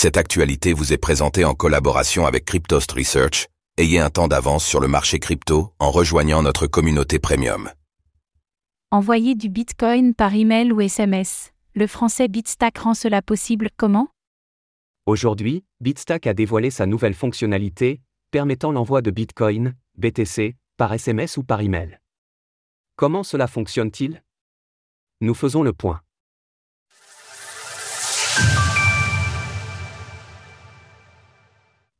Cette actualité vous est présentée en collaboration avec Cryptost Research. Ayez un temps d'avance sur le marché crypto en rejoignant notre communauté premium. Envoyer du Bitcoin par email ou SMS. Le français Bitstack rend cela possible comment? Aujourd'hui, Bitstack a dévoilé sa nouvelle fonctionnalité, permettant l'envoi de Bitcoin, BTC, par SMS ou par email. Comment cela fonctionne-t-il? Nous faisons le point.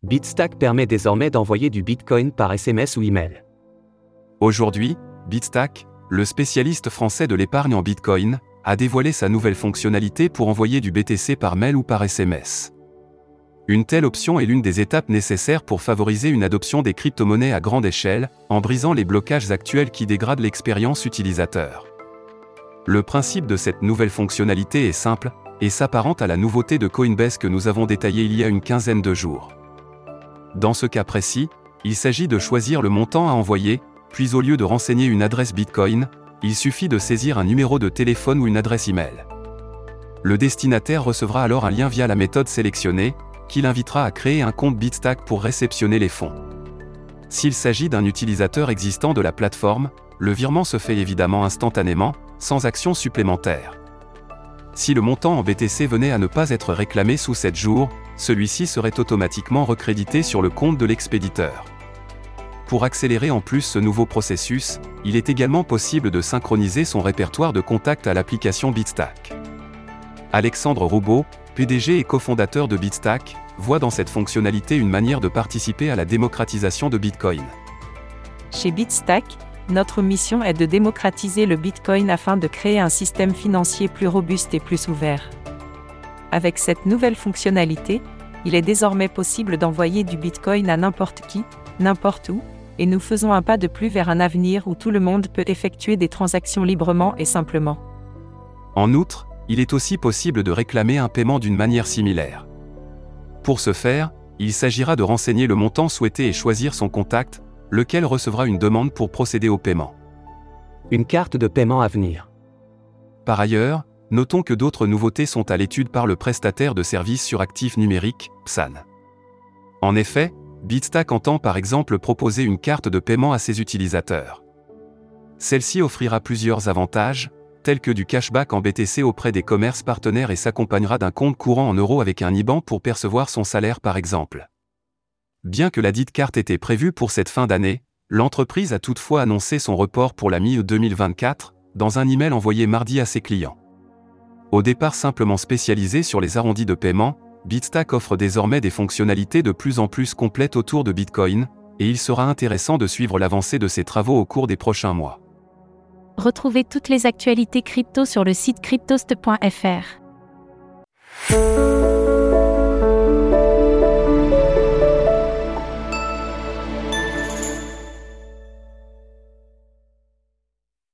Bitstack permet désormais d'envoyer du Bitcoin par SMS ou email. Aujourd'hui, Bitstack, le spécialiste français de l'épargne en Bitcoin, a dévoilé sa nouvelle fonctionnalité pour envoyer du BTC par mail ou par SMS. Une telle option est l'une des étapes nécessaires pour favoriser une adoption des crypto-monnaies à grande échelle, en brisant les blocages actuels qui dégradent l'expérience utilisateur. Le principe de cette nouvelle fonctionnalité est simple, et s'apparente à la nouveauté de Coinbase que nous avons détaillée il y a une quinzaine de jours. Dans ce cas précis, il s'agit de choisir le montant à envoyer, puis au lieu de renseigner une adresse Bitcoin, il suffit de saisir un numéro de téléphone ou une adresse email. Le destinataire recevra alors un lien via la méthode sélectionnée, qui l'invitera à créer un compte Bitstack pour réceptionner les fonds. S'il s'agit d'un utilisateur existant de la plateforme, le virement se fait évidemment instantanément, sans action supplémentaire. Si le montant en BTC venait à ne pas être réclamé sous 7 jours, celui-ci serait automatiquement recrédité sur le compte de l'expéditeur. Pour accélérer en plus ce nouveau processus, il est également possible de synchroniser son répertoire de contacts à l'application Bitstack. Alexandre Roubaud, PDG et cofondateur de Bitstack, voit dans cette fonctionnalité une manière de participer à la démocratisation de Bitcoin. Chez Bitstack, notre mission est de démocratiser le Bitcoin afin de créer un système financier plus robuste et plus ouvert. Avec cette nouvelle fonctionnalité, il est désormais possible d'envoyer du Bitcoin à n'importe qui, n'importe où, et nous faisons un pas de plus vers un avenir où tout le monde peut effectuer des transactions librement et simplement. En outre, il est aussi possible de réclamer un paiement d'une manière similaire. Pour ce faire, il s'agira de renseigner le montant souhaité et choisir son contact, lequel recevra une demande pour procéder au paiement. Une carte de paiement à venir. Par ailleurs, notons que d'autres nouveautés sont à l'étude par le prestataire de services sur actifs numériques, PSAN. En effet, Bitstack entend par exemple proposer une carte de paiement à ses utilisateurs. Celle-ci offrira plusieurs avantages, tels que du cashback en BTC auprès des commerces partenaires et s'accompagnera d'un compte courant en euros avec un IBAN pour percevoir son salaire par exemple. Bien que la dite carte était prévue pour cette fin d'année, l'entreprise a toutefois annoncé son report pour la mi-2024, dans un email envoyé mardi à ses clients. Au départ simplement spécialisé sur les arrondis de paiement, Bitstack offre désormais des fonctionnalités de plus en plus complètes autour de Bitcoin, et il sera intéressant de suivre l'avancée de ses travaux au cours des prochains mois. Retrouvez toutes les actualités crypto sur le site cryptost.fr.